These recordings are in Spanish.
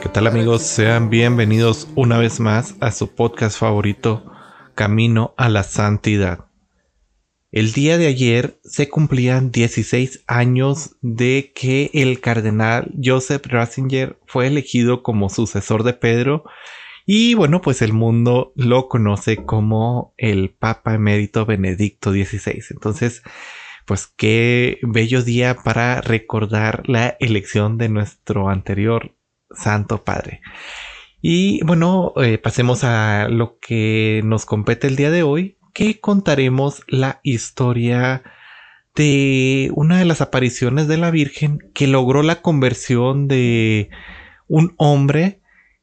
¿Qué tal amigos? Sean bienvenidos una vez más a su podcast favorito, Camino a la Santidad. El día de ayer se cumplían 16 años de que el cardenal Joseph Ratzinger fue elegido como sucesor de Pedro y bueno, pues el mundo lo conoce como el Papa Emérito Benedicto XVI. Entonces, pues qué bello día para recordar la elección de nuestro anterior Santo Padre. Y bueno, eh, pasemos a lo que nos compete el día de hoy, que contaremos la historia de una de las apariciones de la Virgen que logró la conversión de un hombre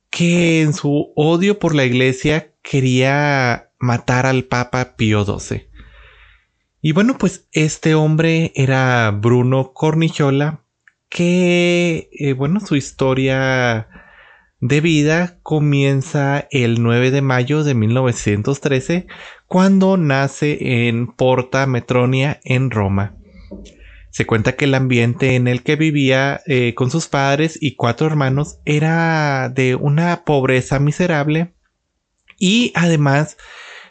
que en su odio por la iglesia quería matar al Papa Pío XII. Y bueno, pues este hombre era Bruno Cornichola, que, eh, bueno, su historia de vida comienza el 9 de mayo de 1913, cuando nace en Porta Metronia, en Roma. Se cuenta que el ambiente en el que vivía eh, con sus padres y cuatro hermanos era de una pobreza miserable y además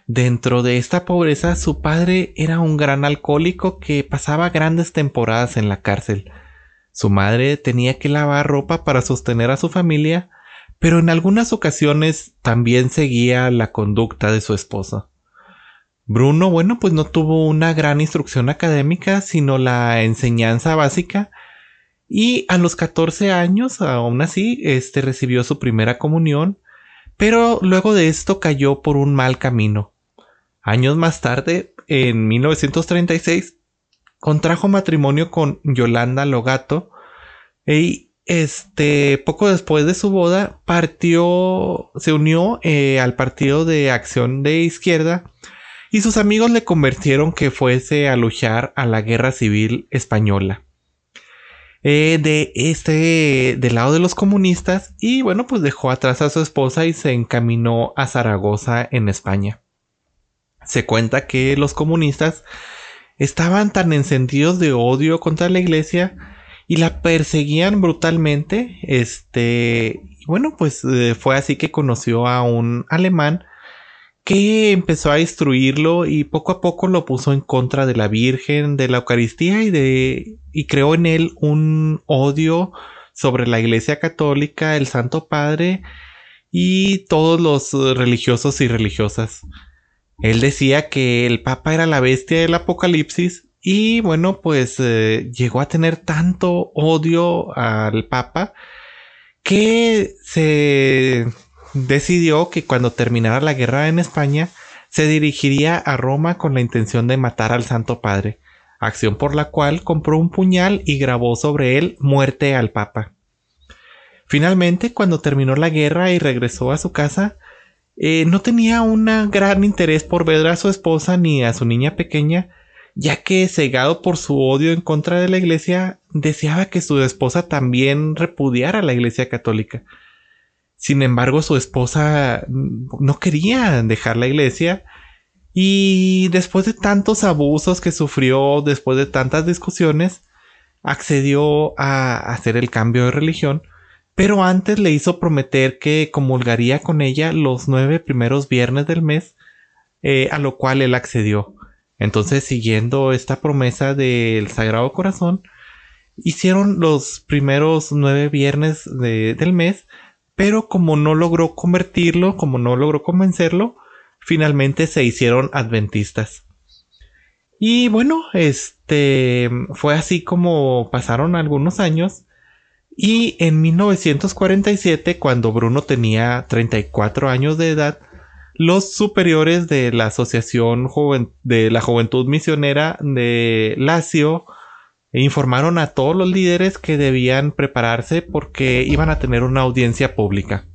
dentro de esta pobreza su padre era un gran alcohólico que pasaba grandes temporadas en la cárcel. Su madre tenía que lavar ropa para sostener a su familia, pero en algunas ocasiones también seguía la conducta de su esposo. Bruno, bueno, pues no tuvo una gran instrucción académica, sino la enseñanza básica, y a los 14 años, aún así, este recibió su primera comunión, pero luego de esto cayó por un mal camino. Años más tarde, en 1936, contrajo matrimonio con Yolanda Logato y este poco después de su boda partió se unió eh, al partido de acción de izquierda y sus amigos le convirtieron que fuese a luchar a la guerra civil española. Eh, de este del lado de los comunistas y bueno pues dejó atrás a su esposa y se encaminó a Zaragoza en España. Se cuenta que los comunistas estaban tan encendidos de odio contra la iglesia y la perseguían brutalmente. Este, bueno, pues eh, fue así que conoció a un alemán que empezó a destruirlo y poco a poco lo puso en contra de la Virgen, de la Eucaristía y de y creó en él un odio sobre la Iglesia Católica, el Santo Padre y todos los religiosos y religiosas. Él decía que el Papa era la bestia del Apocalipsis y bueno, pues eh, llegó a tener tanto odio al Papa que se decidió que cuando terminara la guerra en España se dirigiría a Roma con la intención de matar al Santo Padre, acción por la cual compró un puñal y grabó sobre él muerte al Papa. Finalmente, cuando terminó la guerra y regresó a su casa, eh, no tenía un gran interés por ver a su esposa ni a su niña pequeña, ya que cegado por su odio en contra de la iglesia, deseaba que su esposa también repudiara la iglesia católica. Sin embargo, su esposa no quería dejar la iglesia y después de tantos abusos que sufrió, después de tantas discusiones, accedió a hacer el cambio de religión pero antes le hizo prometer que comulgaría con ella los nueve primeros viernes del mes, eh, a lo cual él accedió. Entonces, siguiendo esta promesa del Sagrado Corazón, hicieron los primeros nueve viernes del mes, pero como no logró convertirlo, como no logró convencerlo, finalmente se hicieron adventistas. Y bueno, este fue así como pasaron algunos años y en 1947, cuando Bruno tenía 34 años de edad, los superiores de la Asociación de la Juventud Misionera de Lazio informaron a todos los líderes que debían prepararse porque iban a tener una audiencia pública.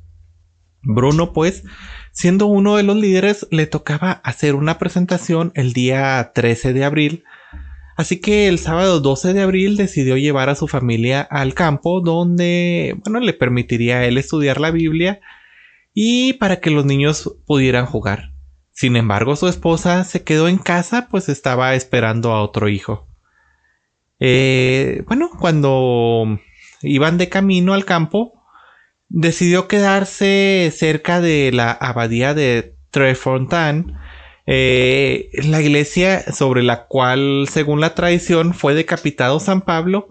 Bruno, pues, siendo uno de los líderes, le tocaba hacer una presentación el día 13 de abril. Así que el sábado 12 de abril decidió llevar a su familia al campo donde, bueno, le permitiría a él estudiar la Biblia y para que los niños pudieran jugar. Sin embargo, su esposa se quedó en casa, pues estaba esperando a otro hijo. Eh, bueno, cuando iban de camino al campo, decidió quedarse cerca de la abadía de Trefontaine, eh, la iglesia sobre la cual, según la tradición, fue decapitado San Pablo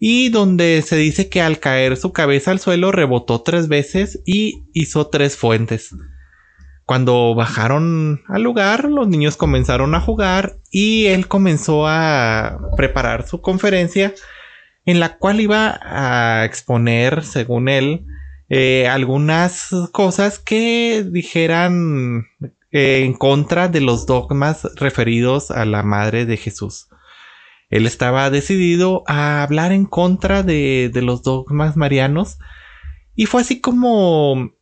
y donde se dice que al caer su cabeza al suelo rebotó tres veces y hizo tres fuentes. Cuando bajaron al lugar, los niños comenzaron a jugar y él comenzó a preparar su conferencia en la cual iba a exponer, según él, eh, algunas cosas que dijeran eh, en contra de los dogmas referidos a la Madre de Jesús. Él estaba decidido a hablar en contra de, de los dogmas marianos y fue así como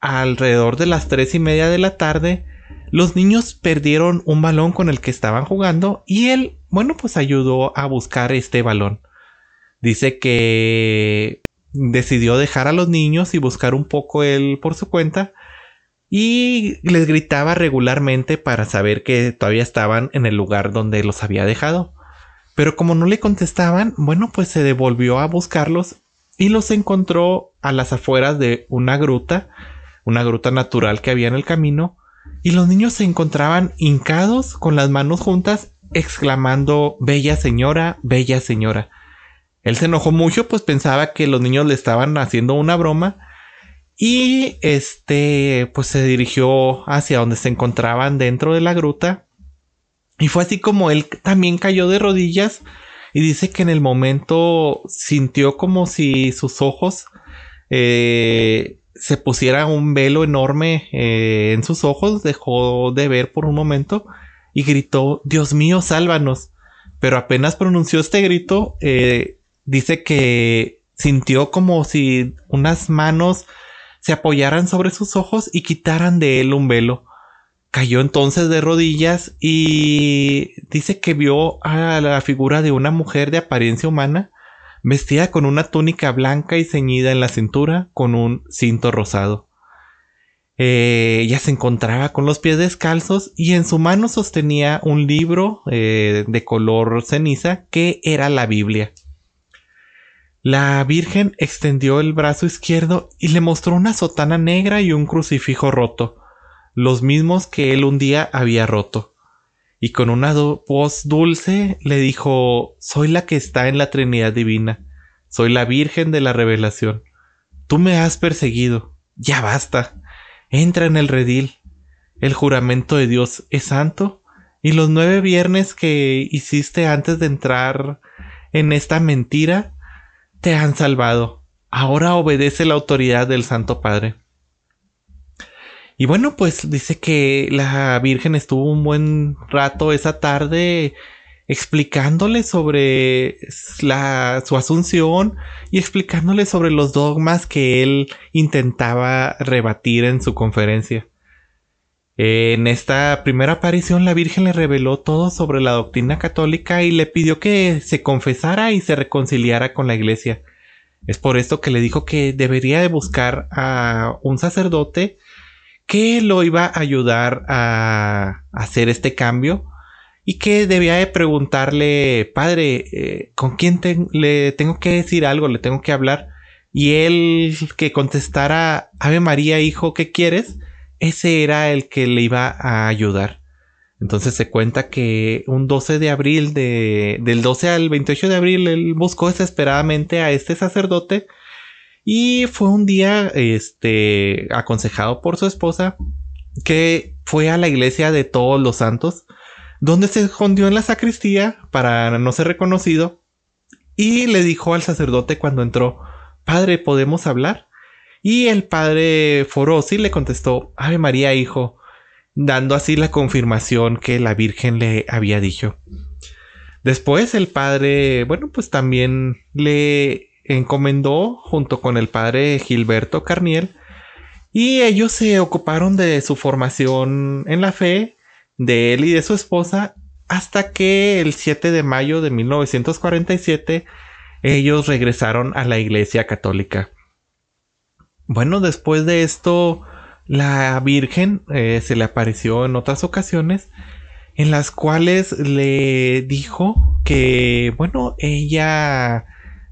alrededor de las tres y media de la tarde, los niños perdieron un balón con el que estaban jugando y él, bueno, pues ayudó a buscar este balón. Dice que decidió dejar a los niños y buscar un poco él por su cuenta y les gritaba regularmente para saber que todavía estaban en el lugar donde los había dejado. Pero como no le contestaban, bueno, pues se devolvió a buscarlos y los encontró a las afueras de una gruta una gruta natural que había en el camino, y los niños se encontraban hincados con las manos juntas, exclamando Bella señora, bella señora. Él se enojó mucho, pues pensaba que los niños le estaban haciendo una broma. Y este, pues se dirigió hacia donde se encontraban dentro de la gruta. Y fue así como él también cayó de rodillas. Y dice que en el momento sintió como si sus ojos eh, se pusiera un velo enorme eh, en sus ojos, dejó de ver por un momento y gritó, Dios mío, sálvanos. Pero apenas pronunció este grito, eh, dice que sintió como si unas manos se apoyaran sobre sus ojos y quitaran de él un velo. Cayó entonces de rodillas y dice que vio a la figura de una mujer de apariencia humana vestida con una túnica blanca y ceñida en la cintura con un cinto rosado. Eh, ella se encontraba con los pies descalzos y en su mano sostenía un libro eh, de color ceniza que era la Biblia. La Virgen extendió el brazo izquierdo y le mostró una sotana negra y un crucifijo roto, los mismos que él un día había roto. Y con una voz dulce le dijo, Soy la que está en la Trinidad Divina, soy la Virgen de la Revelación. Tú me has perseguido, ya basta, entra en el redil. El juramento de Dios es santo. Y los nueve viernes que hiciste antes de entrar en esta mentira te han salvado. Ahora obedece la autoridad del Santo Padre. Y bueno, pues dice que la Virgen estuvo un buen rato esa tarde explicándole sobre la, su asunción y explicándole sobre los dogmas que él intentaba rebatir en su conferencia. En esta primera aparición la Virgen le reveló todo sobre la doctrina católica y le pidió que se confesara y se reconciliara con la Iglesia. Es por esto que le dijo que debería de buscar a un sacerdote que lo iba a ayudar a hacer este cambio y que debía de preguntarle, padre, eh, ¿con quién le tengo que decir algo? ¿Le tengo que hablar? Y él que contestara, Ave María, hijo, ¿qué quieres? Ese era el que le iba a ayudar. Entonces se cuenta que un 12 de abril, de, del 12 al 28 de abril, él buscó desesperadamente a este sacerdote y fue un día, este, aconsejado por su esposa, que fue a la iglesia de todos los santos, donde se escondió en la sacristía para no ser reconocido, y le dijo al sacerdote cuando entró, Padre, ¿podemos hablar? Y el padre Forosi le contestó, Ave María, hijo, dando así la confirmación que la Virgen le había dicho. Después el padre, bueno, pues también le encomendó junto con el padre Gilberto Carniel Y ellos se ocuparon de su formación en la fe, de él y de su esposa, hasta que el 7 de mayo de 1947 ellos regresaron a la iglesia católica. Bueno, después de esto, la Virgen eh, se le apareció en otras ocasiones en las cuales le dijo que, bueno, ella,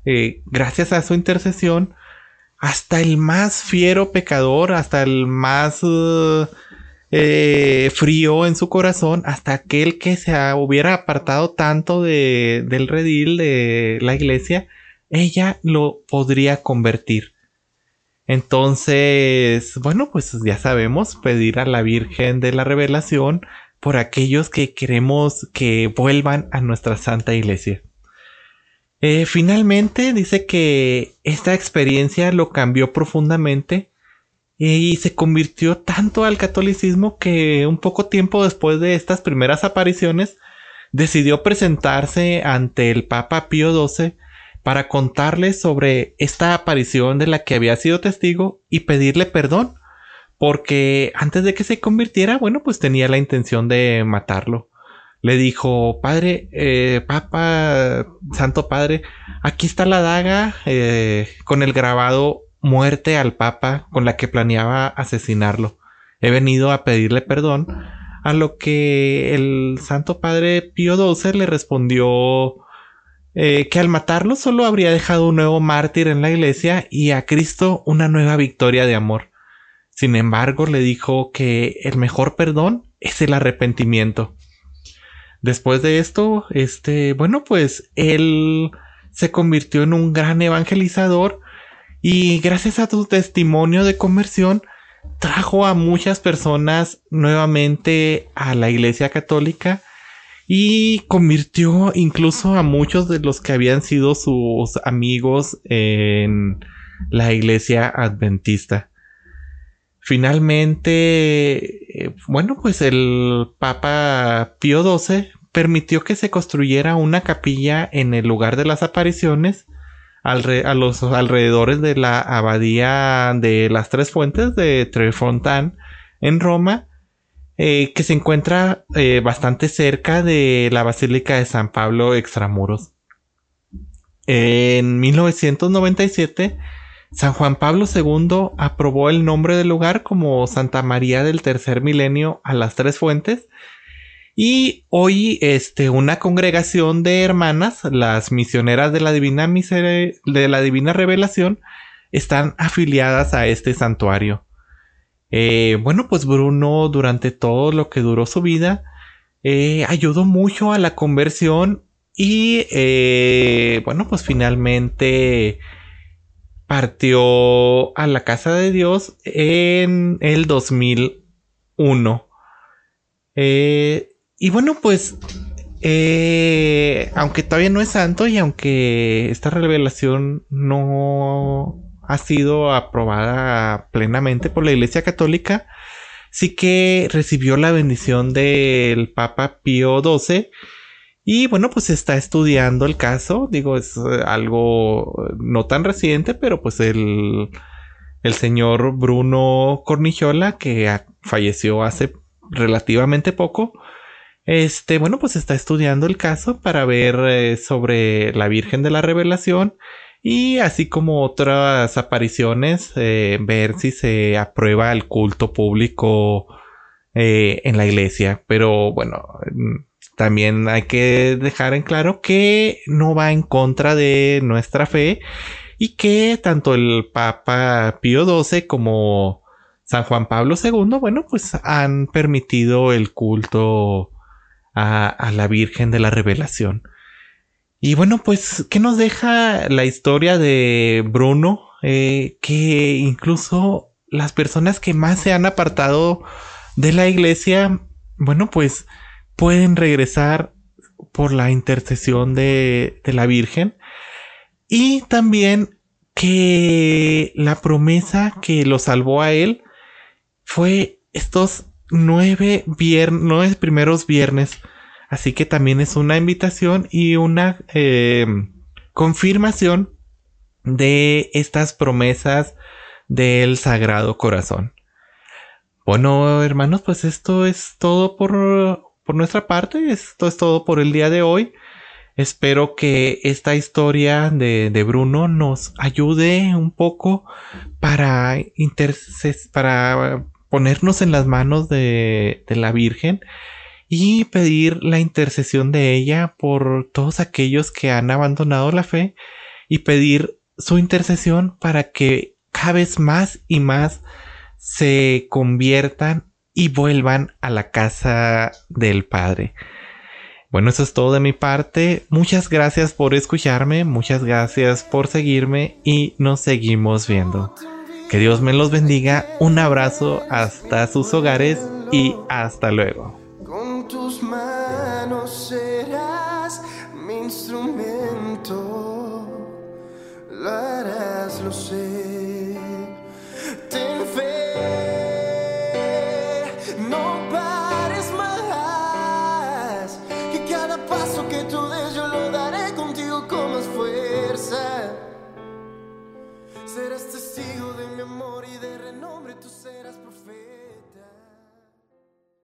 eh, gracias a su intercesión, hasta el más fiero pecador, hasta el más eh, frío en su corazón, hasta aquel que se hubiera apartado tanto de, del redil de la iglesia, ella lo podría convertir. Entonces, bueno, pues ya sabemos, pedir a la Virgen de la Revelación por aquellos que queremos que vuelvan a nuestra Santa Iglesia. Eh, finalmente dice que esta experiencia lo cambió profundamente y se convirtió tanto al catolicismo que un poco tiempo después de estas primeras apariciones decidió presentarse ante el Papa Pío XII para contarle sobre esta aparición de la que había sido testigo y pedirle perdón, porque antes de que se convirtiera, bueno, pues tenía la intención de matarlo. Le dijo, Padre, eh, Papa, Santo Padre, aquí está la daga eh, con el grabado muerte al Papa con la que planeaba asesinarlo. He venido a pedirle perdón, a lo que el Santo Padre Pío XII le respondió eh, que al matarlo solo habría dejado un nuevo mártir en la iglesia y a Cristo una nueva victoria de amor. Sin embargo, le dijo que el mejor perdón es el arrepentimiento. Después de esto, este, bueno, pues él se convirtió en un gran evangelizador y gracias a su testimonio de conversión trajo a muchas personas nuevamente a la Iglesia Católica y convirtió incluso a muchos de los que habían sido sus amigos en la iglesia adventista. Finalmente, eh, bueno, pues el Papa Pío XII permitió que se construyera una capilla en el lugar de las apariciones a los alrededores de la abadía de las tres fuentes de Trefontaine en Roma eh, que se encuentra eh, bastante cerca de la Basílica de San Pablo Extramuros. En 1997, San Juan Pablo II aprobó el nombre del lugar como Santa María del Tercer Milenio a las Tres Fuentes. Y hoy, este, una congregación de hermanas, las misioneras de la Divina, de la Divina Revelación, están afiliadas a este santuario. Eh, bueno, pues Bruno durante todo lo que duró su vida eh, ayudó mucho a la conversión y eh, bueno, pues finalmente partió a la casa de Dios en el 2001. y bueno, pues aunque todavía no es santo y aunque esta revelación no ha sido aprobada plenamente por la Iglesia Católica, sí que recibió la bendición del Papa Pío XII. Y bueno, pues está estudiando el caso. Digo, es eh, algo no tan reciente, pero pues el, el señor Bruno Cornichola, que falleció hace relativamente poco, este, bueno, pues está estudiando el caso para ver eh, sobre la Virgen de la Revelación y así como otras apariciones, eh, ver si se aprueba el culto público eh, en la iglesia. Pero bueno, mm, también hay que dejar en claro que no va en contra de nuestra fe y que tanto el Papa Pío XII como San Juan Pablo II, bueno, pues han permitido el culto a la Virgen de la Revelación. Y bueno, pues, ¿qué nos deja la historia de Bruno? Eh, que incluso las personas que más se han apartado de la iglesia, bueno, pues pueden regresar por la intercesión de, la Virgen. Y también que la promesa que lo salvó a él fue estos nueve, nueve primeros viernes Así que también es una invitación y una eh, confirmación de estas promesas del Sagrado Corazón. Bueno, hermanos, pues esto es todo por, por nuestra parte. Esto es todo por el día de hoy. Espero que esta historia de, de Bruno nos ayude un poco para, para ponernos en las manos de, de la Virgen y pedir la intercesión de ella por todos aquellos que han abandonado la fe y pedir su intercesión para que cada vez más y más se conviertan y vuelvan a la casa del Padre. Bueno, eso es todo de mi parte. Muchas gracias por escucharme, muchas gracias por seguirme y nos seguimos viendo. Que Dios me los bendiga. Un abrazo hasta sus hogares y hasta luego. Tus manos serás mi instrumento. Lo harás, lo sé. Ten fe.